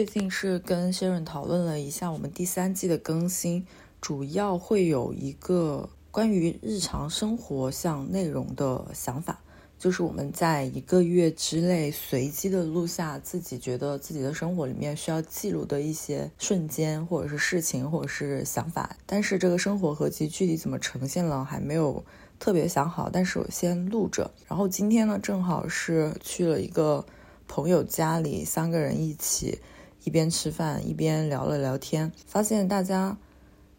最近是跟 Sharon 讨论了一下我们第三季的更新，主要会有一个关于日常生活像内容的想法，就是我们在一个月之内随机的录下自己觉得自己的生活里面需要记录的一些瞬间，或者是事情，或者是想法。但是这个生活合集具体怎么呈现了还没有特别想好，但是我先录着。然后今天呢，正好是去了一个朋友家里，三个人一起。一边吃饭一边聊了聊天，发现大家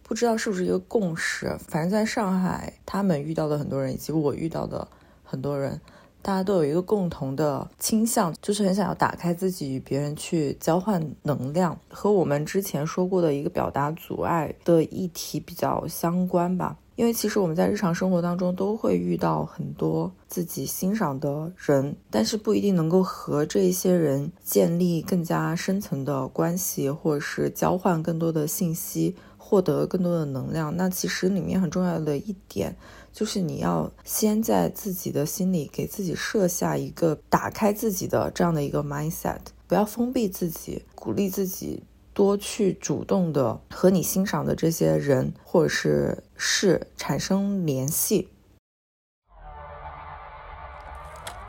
不知道是不是一个共识。反正在上海，他们遇到的很多人以及我遇到的很多人，大家都有一个共同的倾向，就是很想要打开自己与别人去交换能量，和我们之前说过的一个表达阻碍的议题比较相关吧。因为其实我们在日常生活当中都会遇到很多自己欣赏的人，但是不一定能够和这些人建立更加深层的关系，或者是交换更多的信息，获得更多的能量。那其实里面很重要的一点就是你要先在自己的心里给自己设下一个打开自己的这样的一个 mindset，不要封闭自己，鼓励自己。多去主动的和你欣赏的这些人或者是事产生联系。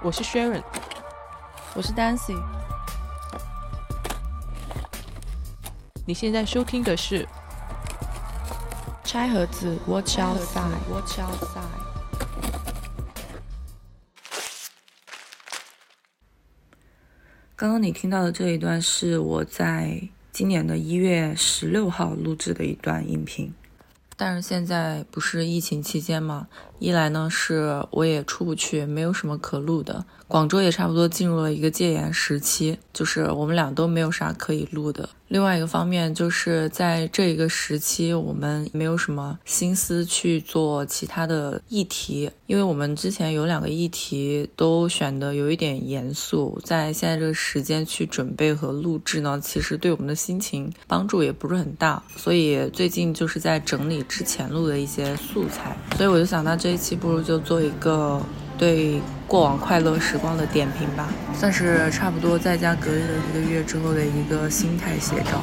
我是 Sharon，我是 Dancy。你现在收听的是拆盒子，Watch outside，Watch outside。刚刚你听到的这一段是我在。今年的一月十六号录制的一段音频，但是现在不是疫情期间嘛？一来呢是我也出不去，没有什么可录的。广州也差不多进入了一个戒严时期，就是我们俩都没有啥可以录的。另外一个方面，就是在这一个时期，我们没有什么心思去做其他的议题，因为我们之前有两个议题都选的有一点严肃，在现在这个时间去准备和录制呢，其实对我们的心情帮助也不是很大。所以最近就是在整理之前录的一些素材，所以我就想到这一期不如就做一个。对过往快乐时光的点评吧，算是差不多在家隔离了一个月之后的一个心态写照。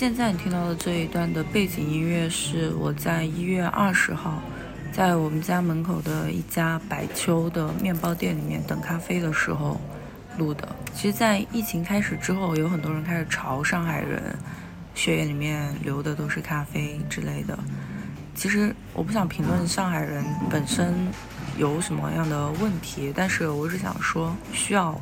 现在你听到的这一段的背景音乐是我在一月二十号，在我们家门口的一家百秋的面包店里面等咖啡的时候录的。其实，在疫情开始之后，有很多人开始嘲上海人血液里面流的都是咖啡之类的。其实我不想评论上海人本身有什么样的问题，但是我只想说需要。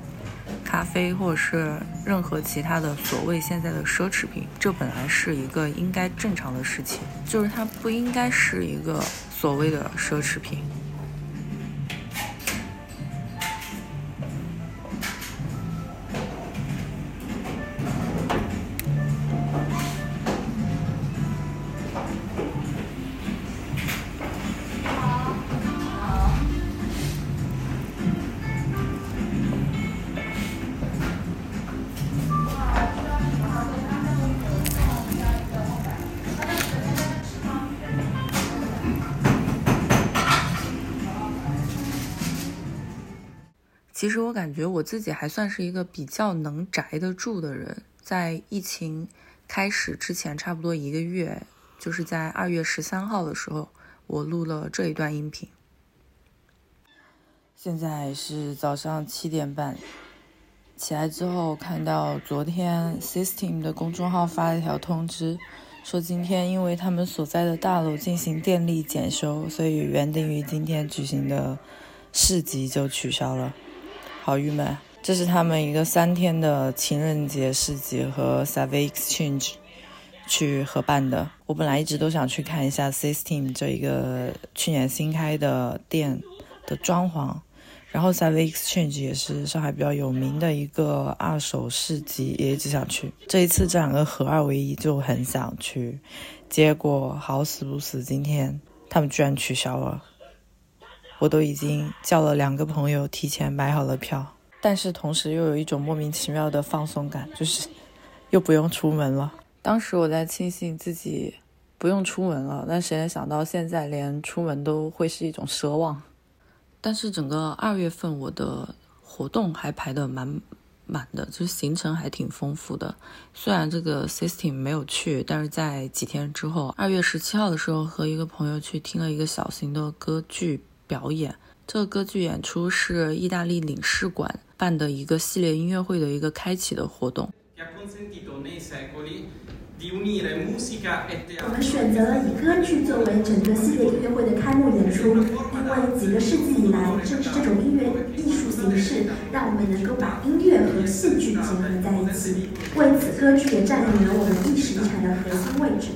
咖啡，或者是任何其他的所谓现在的奢侈品，这本来是一个应该正常的事情，就是它不应该是一个所谓的奢侈品。其实我感觉我自己还算是一个比较能宅得住的人，在疫情开始之前，差不多一个月，就是在二月十三号的时候，我录了这一段音频。现在是早上七点半，起来之后看到昨天 System 的公众号发了一条通知，说今天因为他们所在的大楼进行电力检修，所以原定于今天举行的市集就取消了。好郁闷，这是他们一个三天的情人节市集和 Savvy Exchange，去合办的。我本来一直都想去看一下 System 这一个去年新开的店的装潢，然后 Savvy Exchange 也是上海比较有名的一个二手市集，也一直想去。这一次这两个合二为一，就很想去，结果好死不死，今天他们居然取消了。我都已经叫了两个朋友提前买好了票，但是同时又有一种莫名其妙的放松感，就是又不用出门了。当时我在庆幸自己不用出门了，但谁能想到现在连出门都会是一种奢望。但是整个二月份我的活动还排得蛮满的，就是行程还挺丰富的。虽然这个 system 没有去，但是在几天之后，二月十七号的时候和一个朋友去听了一个小型的歌剧。表演这个歌剧演出是意大利领事馆办的一个系列音乐会的一个开启的活动。我们选择了以歌剧作为整个系列音乐会的开幕演出，因为几个世纪以来，正是这种音乐艺术形式，让我们能够把音乐和戏剧结合在一起。为此，歌剧也占领了我们历史遗产的核心位置。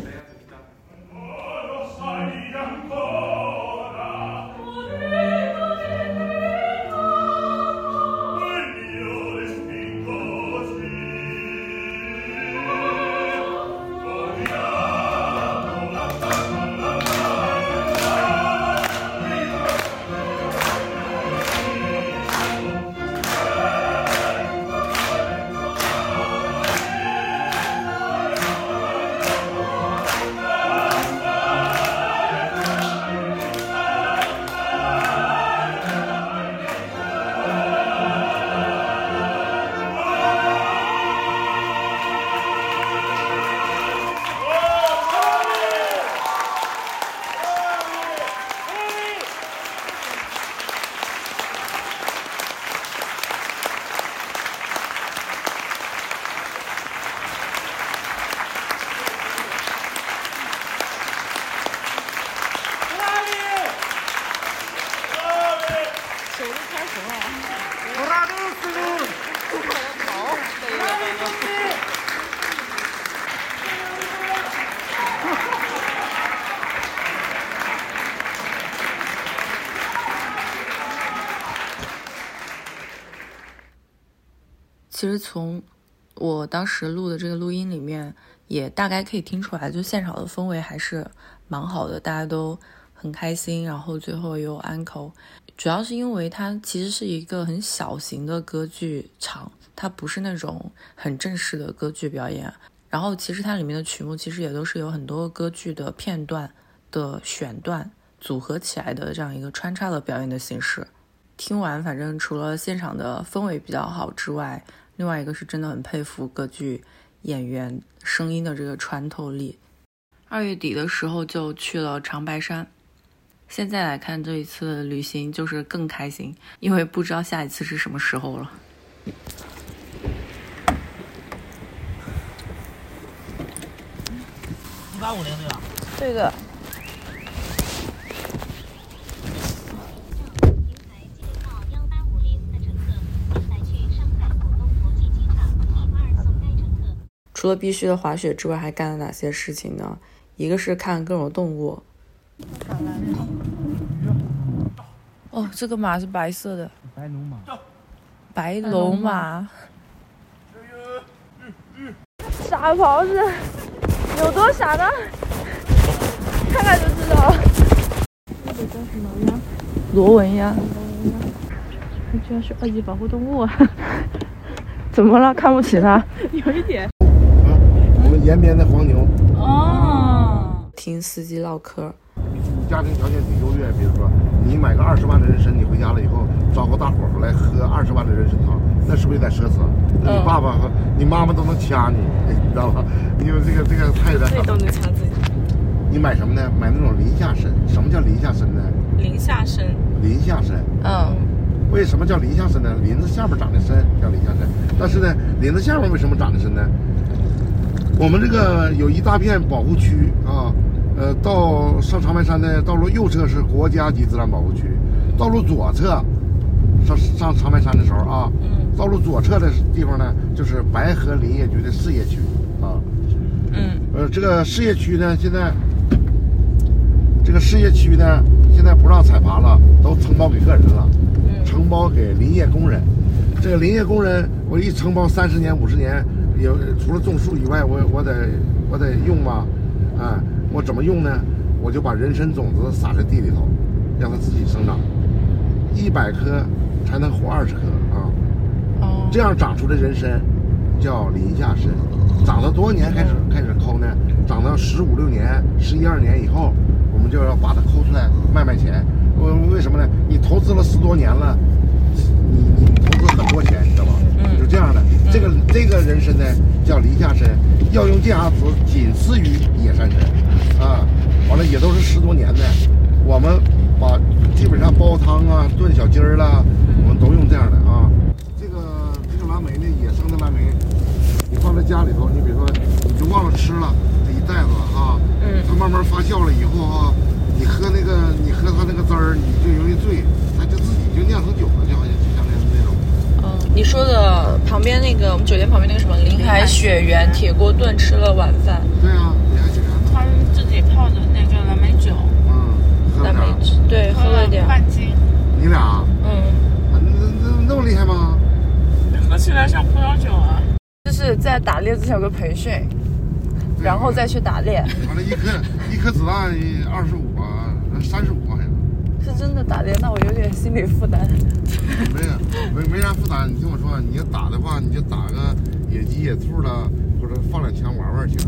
从我当时录的这个录音里面，也大概可以听出来，就现场的氛围还是蛮好的，大家都很开心。然后最后有安 e 主要是因为它其实是一个很小型的歌剧场，它不是那种很正式的歌剧表演。然后其实它里面的曲目其实也都是有很多歌剧的片段的选段组合起来的这样一个穿插的表演的形式。听完，反正除了现场的氛围比较好之外，另外一个是真的很佩服歌剧演员声音的这个穿透力。二月底的时候就去了长白山，现在来看这一次旅行就是更开心，因为不知道下一次是什么时候了。一八五零对吧？对的。除了必须的滑雪之外，还干了哪些事情呢？一个是看各种动物。哦，这个马是白色的。白龙马。白龙马。傻狍子，有多傻呢？看看就知道了。这个叫什么鸭？螺纹鸭。它居然是二级保护动物。啊 怎么了？看不起它？有一点。延边的黄牛哦，听司机唠嗑。你家庭条件挺优越，比如说你买个二十万的人参，你回家了以后找个大伙儿来喝二十万的人参汤，那是不是有点奢侈？那你爸爸和你妈妈都能掐你，你知道吧？因为这个这个太有点。都能掐自己。你买什么呢？买那种林下参。什么叫林下参呢？林下参。林下参。嗯。为什么叫林下参呢？林子下面长的参叫林下参，但是呢，林子下面为什么长的参呢？我们这个有一大片保护区啊，呃，到上长白山的道路右侧是国家级自然保护区，道路左侧上上长白山的时候啊，道路左侧的地方呢就是白河林业局的事业区啊。嗯呃，这个事业区呢，现在这个事业区呢，现在不让采伐了，都承包给个人了，承包给林业工人。这个林业工人，我一承包三十年、五十年，有除了种树以外，我我得我得用吧，啊，我怎么用呢？我就把人参种子撒在地里头，让它自己生长，一百棵才能活二十棵啊。哦，这样长出的人参叫林下参，长到多少年开始开始抠呢？长到十五六年、十一二年以后，我们就要把它抠出来卖卖钱。为为什么呢？你投资了十多年了，你你投资很多钱，你知道吧？嗯就这样的。这个这个人参呢叫林下参，药用健阿雌仅次于野山参，啊，完了也都是十多年的。我们把基本上煲汤啊、炖小鸡儿啦，我们都用这样的啊。这个这个蓝莓呢，野生的蓝莓，你放在家里头，你比如说你就忘了吃了这一袋子啊，嗯它慢慢发酵了以后啊，你喝那个你喝它那个汁儿，你就容易醉，它就自己就酿成酒了，就好像你说的旁边那个我们酒店旁边那个什么林海雪原铁锅炖吃了晚饭，对啊？他们自己泡的那个蓝莓酒，嗯，蓝莓对喝了点，半斤，你俩啊，嗯，那那那么厉害吗？喝起来像葡萄酒啊。就是在打猎之前有个培训，然后再去打猎，完了，一颗一颗子弹二十五啊，三十五。是真的打猎，那我有点心理负担。没有，没没啥负担。你听我说，你要打的话，你就打个野鸡、野兔了，或者放两枪玩玩行。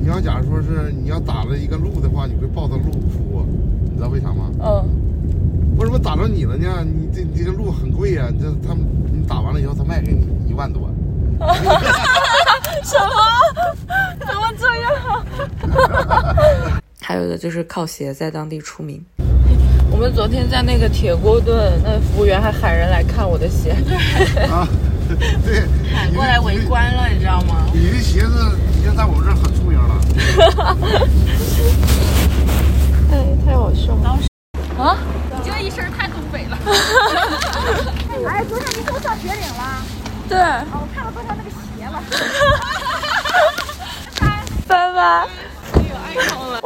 你要假如说是你要打了一个鹿的话，你会抱着鹿哭，你知道为啥吗？嗯，为什么打着你了呢？你这你这个鹿很贵呀、这他们你打完了以后，他卖给你一万多。什么怎么这样？还有的就是靠鞋在当地出名。我们昨天在那个铁锅炖，那服务员还喊人来看我的鞋。啊，对，喊过来围观了，你知道吗？你的鞋子已经在我们这儿很出名了。哎，太好笑了。哎，昨天你说上雪岭了？对，哦，我看到多少那个鞋了。拜拜。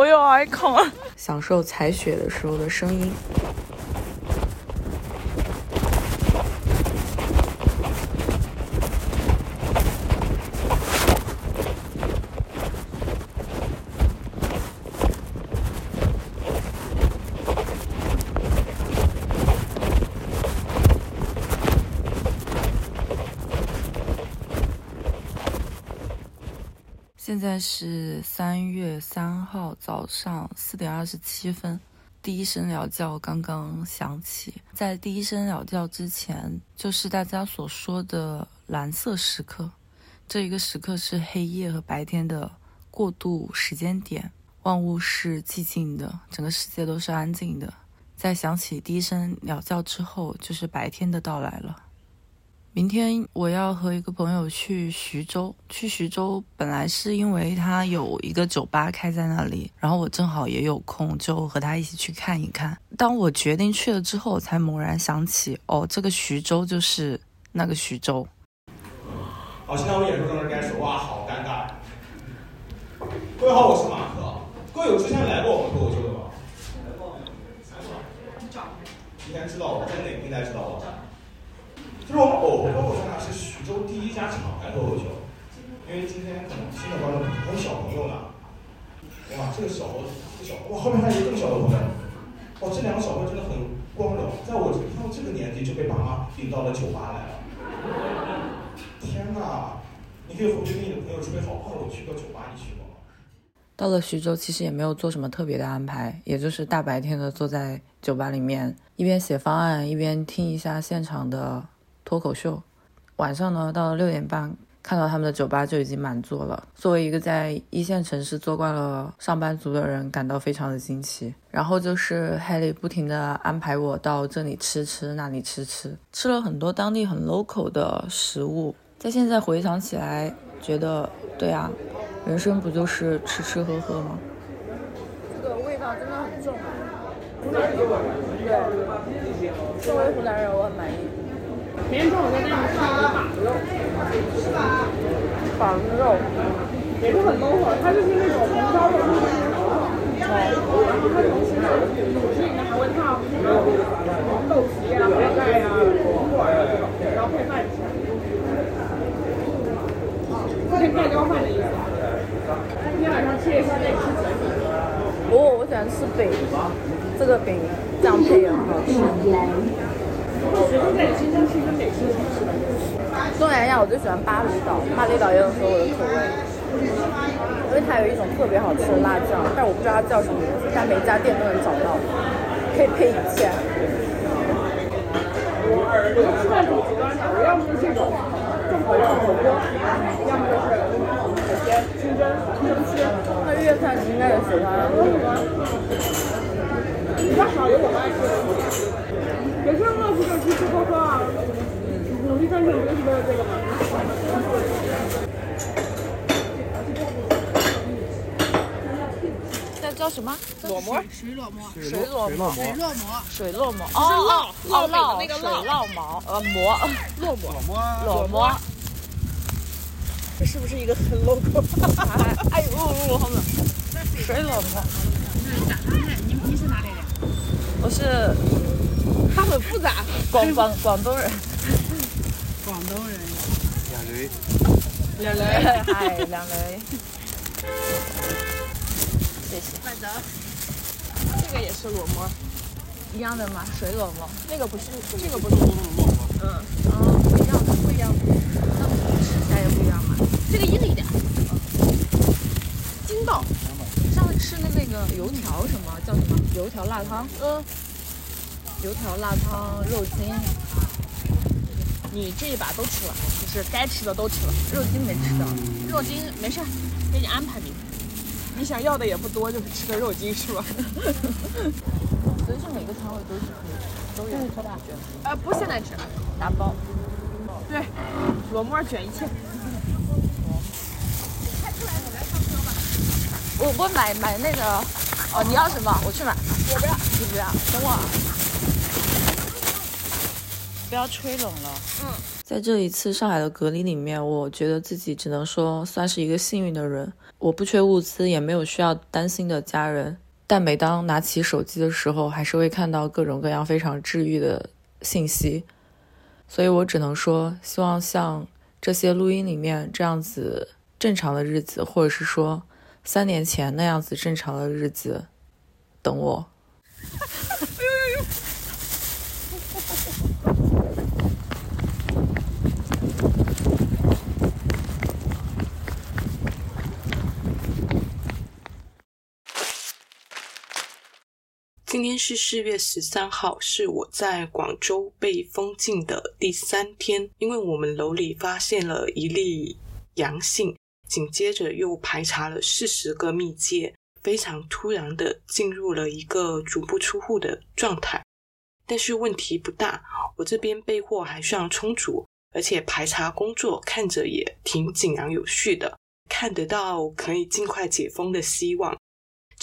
我有耳孔。享受采雪的时候的声音。现在是三月三号早上四点二十七分，第一声鸟叫刚刚响起。在第一声鸟叫之前，就是大家所说的蓝色时刻。这一个时刻是黑夜和白天的过渡时间点，万物是寂静的，整个世界都是安静的。在响起第一声鸟叫之后，就是白天的到来了。明天我要和一个朋友去徐州。去徐州本来是因为他有一个酒吧开在那里，然后我正好也有空，就和他一起去看一看。当我决定去了之后，才猛然想起，哦，这个徐州就是那个徐州。好，现在我演出正式开始，哇，好尴尬。各位好，我是马克。各位有之前来过我们脱口秀的吗？来过应该知道我，在哪个平台知道我？就是我们偶脱口秀呢是徐州第一家厂牌脱口秀，因为今天可能新的观众还有小朋友呢。哇，这个小猴子，这小哇，后面还有一个更小的朋友。哇，这两个小朋友真的很光荣，在我这到这个年纪就被爸妈领到了酒吧来了。天哪！你可以回去跟你的朋友吹好话，我去过酒吧，你去过吗？到了徐州，其实也没有做什么特别的安排，也就是大白天的坐在酒吧里面，一边写方案，一边听一下现场的脱口秀。晚上呢，到了六点半，看到他们的酒吧就已经满座了。作为一个在一线城市做惯了上班族的人，感到非常的惊奇。然后就是 Haley 不停的安排我到这里吃吃，那里吃吃，吃了很多当地很 local 的食物。在现在回想起来，觉得对啊，人生不就是吃吃喝喝吗？这个味道真的很重。作为湖南人，我很满意。明天中午再带你吃板肉。板肉。也是很 local，它就是那种红烧肉，然后它同时呢，里面还会放豆皮啊、海带啊、黄瓜啊，然后配饭吃。有点盖浇饭的意思。今天晚上切一块再吃几个。哦，我喜欢吃饼，这个饼这样配也很好吃。东南亚我最喜欢巴厘岛，巴厘岛也很合我的口味，因为它有一种特别好吃的辣酱，但我不知道它叫什么名字，但每家店都能找到，可以配一切。我就吃饭挺极端的，我要么就是这种重口味的火锅，要么就是海鲜、清蒸、清蒸翅。那粤菜你应该也喜欢，比较少有我们爱吃的。东吃喝喝啊？努力赚钱不就是这个吗？那叫什么？裸馍？水裸馍，水裸馍？水落馍，水落馍？哦，烙烙烙水烙烙馍，呃馍，落馍，裸馍。这是不是一个很 local？哎呦，好冷水裸馍。你你是哪里人？我是它很复杂，广广广东人。广东人。两雷，两雷，嗨，两雷。谢谢。慢走。这个也是裸馍，一样的吗？水裸馍。那个不是，这个不是。嗯，啊，不一样的，不一样的。那吃起来也不一样嘛。这个硬一点。筋道。上次吃的那个油条什么叫什么？油条辣汤。嗯。油条辣汤肉筋，你这一把都吃了，就是该吃的都吃了。肉筋没吃到。肉筋没事，给你安排你。你想要的也不多，就是吃个肉筋是吧？所以说每个摊位都是可以，都有特大卷。呃，不现在吃，打包。对，裸沫卷一切。我我买买那个，哦，你要什么？我去买。我不要，你不要，等我。不要吹冷了。嗯。在这一次上海的隔离里面，我觉得自己只能说算是一个幸运的人。我不缺物资，也没有需要担心的家人。但每当拿起手机的时候，还是会看到各种各样非常治愈的信息。所以我只能说，希望像这些录音里面这样子正常的日子，或者是说三年前那样子正常的日子，等我。今天是四月十三号，是我在广州被封禁的第三天。因为我们楼里发现了一例阳性，紧接着又排查了四十个密接，非常突然的进入了一个足不出户的状态。但是问题不大，我这边备货还算充足，而且排查工作看着也挺井然有序的，看得到可以尽快解封的希望。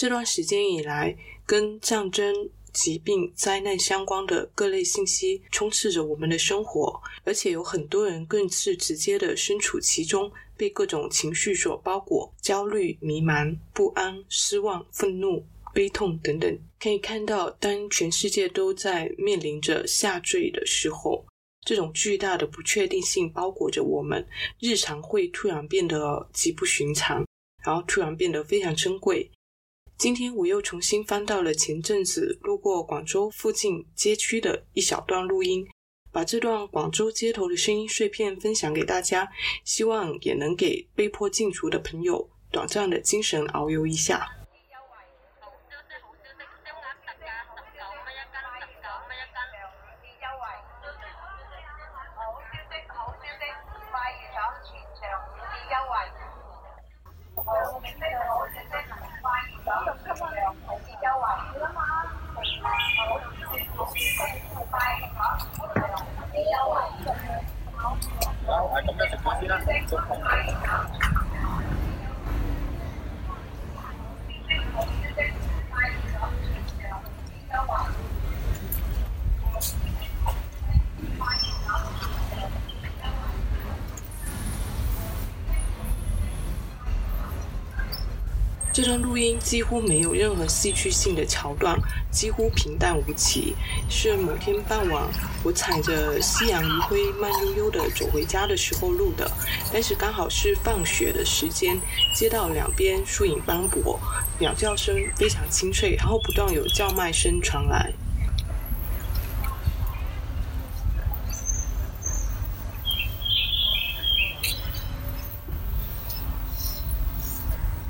这段时间以来，跟战争、疾病、灾难相关的各类信息充斥着我们的生活，而且有很多人更是直接的身处其中，被各种情绪所包裹，焦虑、迷茫、不安、失望、愤怒、悲痛等等。可以看到，当全世界都在面临着下坠的时候，这种巨大的不确定性包裹着我们，日常会突然变得极不寻常，然后突然变得非常珍贵。今天我又重新翻到了前阵子路过广州附近街区的一小段录音，把这段广州街头的声音碎片分享给大家，希望也能给被迫禁足的朋友短暂的精神遨游一下。a comer su 这段录音几乎没有任何戏剧性的桥段，几乎平淡无奇。是某天傍晚，我踩着夕阳余晖慢悠悠的走回家的时候录的。但是刚好是放学的时间，街道两边树影斑驳，鸟叫声非常清脆，然后不断有叫卖声传来。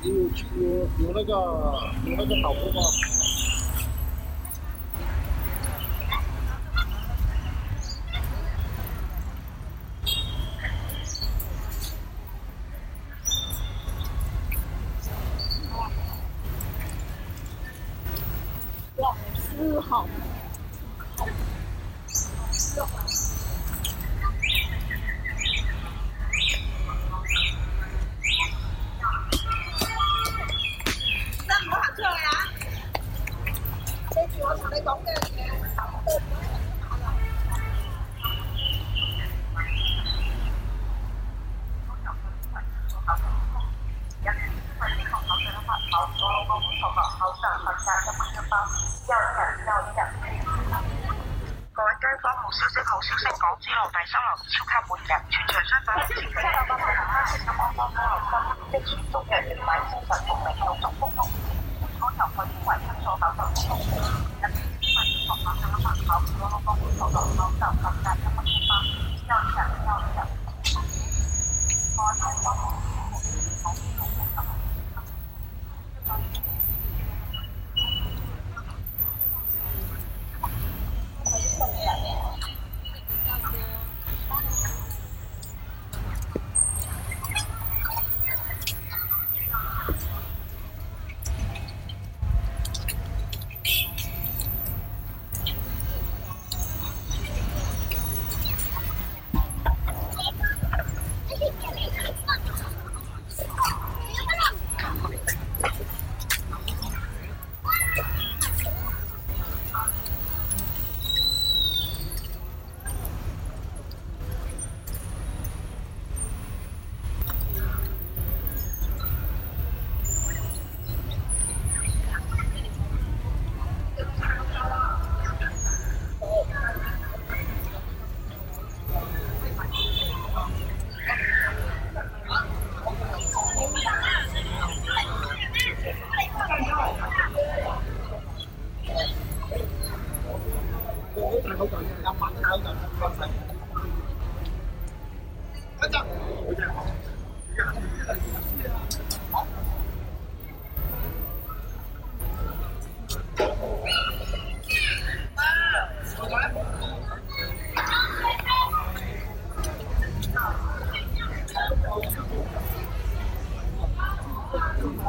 有有有那个你那个导播吗？哇，四号。各位街坊，好消息，好消息！港珠路第三樓超級滿人，全場商品前期三百蚊，啱啱幫幫落新，即全中嘅月買精神同名用足福福，我由佢以為出錯手就錯，入邊啲份學校上一份考，我老公會做到口罩咁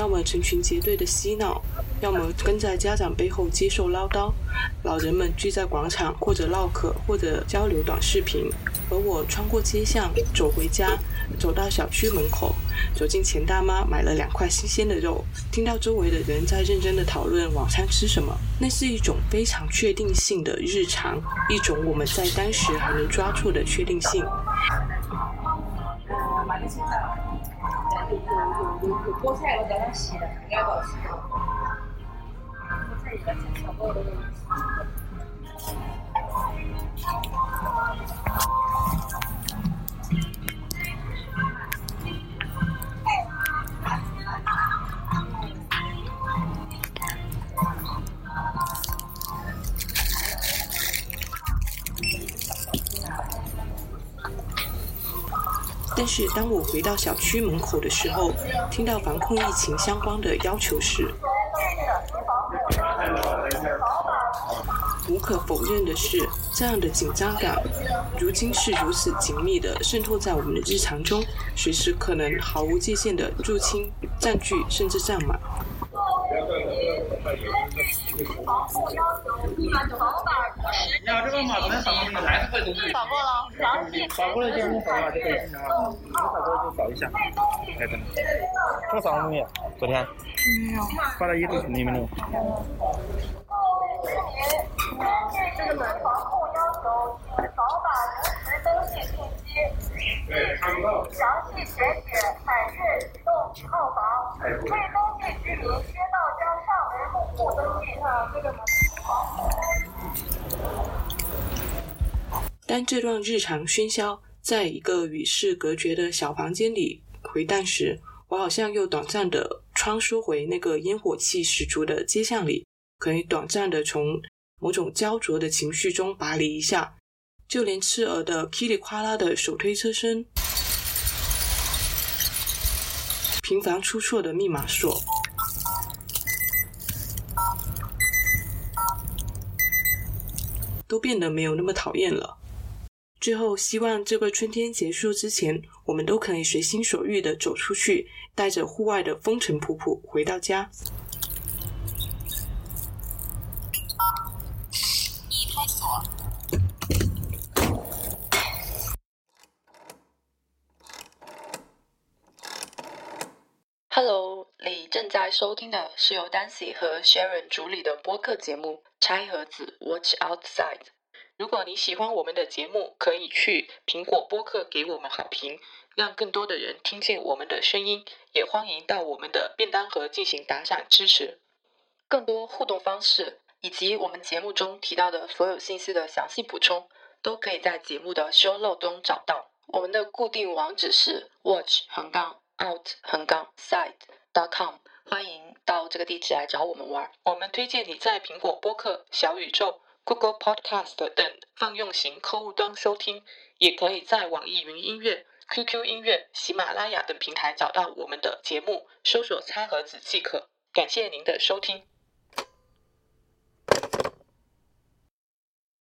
要么成群结队的嬉闹，要么跟在家长背后接受唠叨。老人们聚在广场，或者唠嗑，或者交流短视频。而我穿过街巷，走回家，走到小区门口，走进钱大妈，买了两块新鲜的肉，听到周围的人在认真的讨论晚餐吃什么。那是一种非常确定性的日常，一种我们在当时还能抓住的确定性。有有有有菠菜，我刚刚洗的，应该保洗的。菠菜也在小包的。但是当我回到小区门口的时候，听到防控疫情相关的要求时，无可否认的是，这样的紧张感，如今是如此紧密地渗透在我们的日常中，随时可能毫无界限地入侵、占据，甚至占满。扫过了，扫过了就用扫码就可以了，没扫过就扫一下。哎，等。这扫了没有？昨天。没有。发到一度群里面了。这个门防控要求，请扫码临时登记信息，详细填写海悦启动号房，未登记居民需到将上门入户登记。啊，这个门。当这段日常喧嚣在一个与世隔绝的小房间里回荡时，我好像又短暂的穿梭回那个烟火气十足的街巷里，可以短暂的从某种焦灼的情绪中拔离一下，就连刺耳的噼里啪啦的手推车声、频繁出错的密码锁，都变得没有那么讨厌了。最后，希望这个春天结束之前，我们都可以随心所欲的走出去，带着户外的风尘仆仆回到家。Hello，你正在收听的是由 Dancy 和 Sharon 主理的播客节目《拆盒子 Watch Outside》。如果你喜欢我们的节目，可以去苹果播客给我们好评，让更多的人听见我们的声音。也欢迎到我们的便当盒进行打赏支持。更多互动方式以及我们节目中提到的所有信息的详细补充，都可以在节目的 show note 中找到。我们的固定网址是 watch 横杠 out 横杠 side dot com，欢迎到这个地址来找我们玩。我们推荐你在苹果播客、小宇宙。Google Podcast 等泛用型客户端收听，也可以在网易云音乐、QQ 音乐、喜马拉雅等平台找到我们的节目，搜索“餐盒子”即可。感谢您的收听。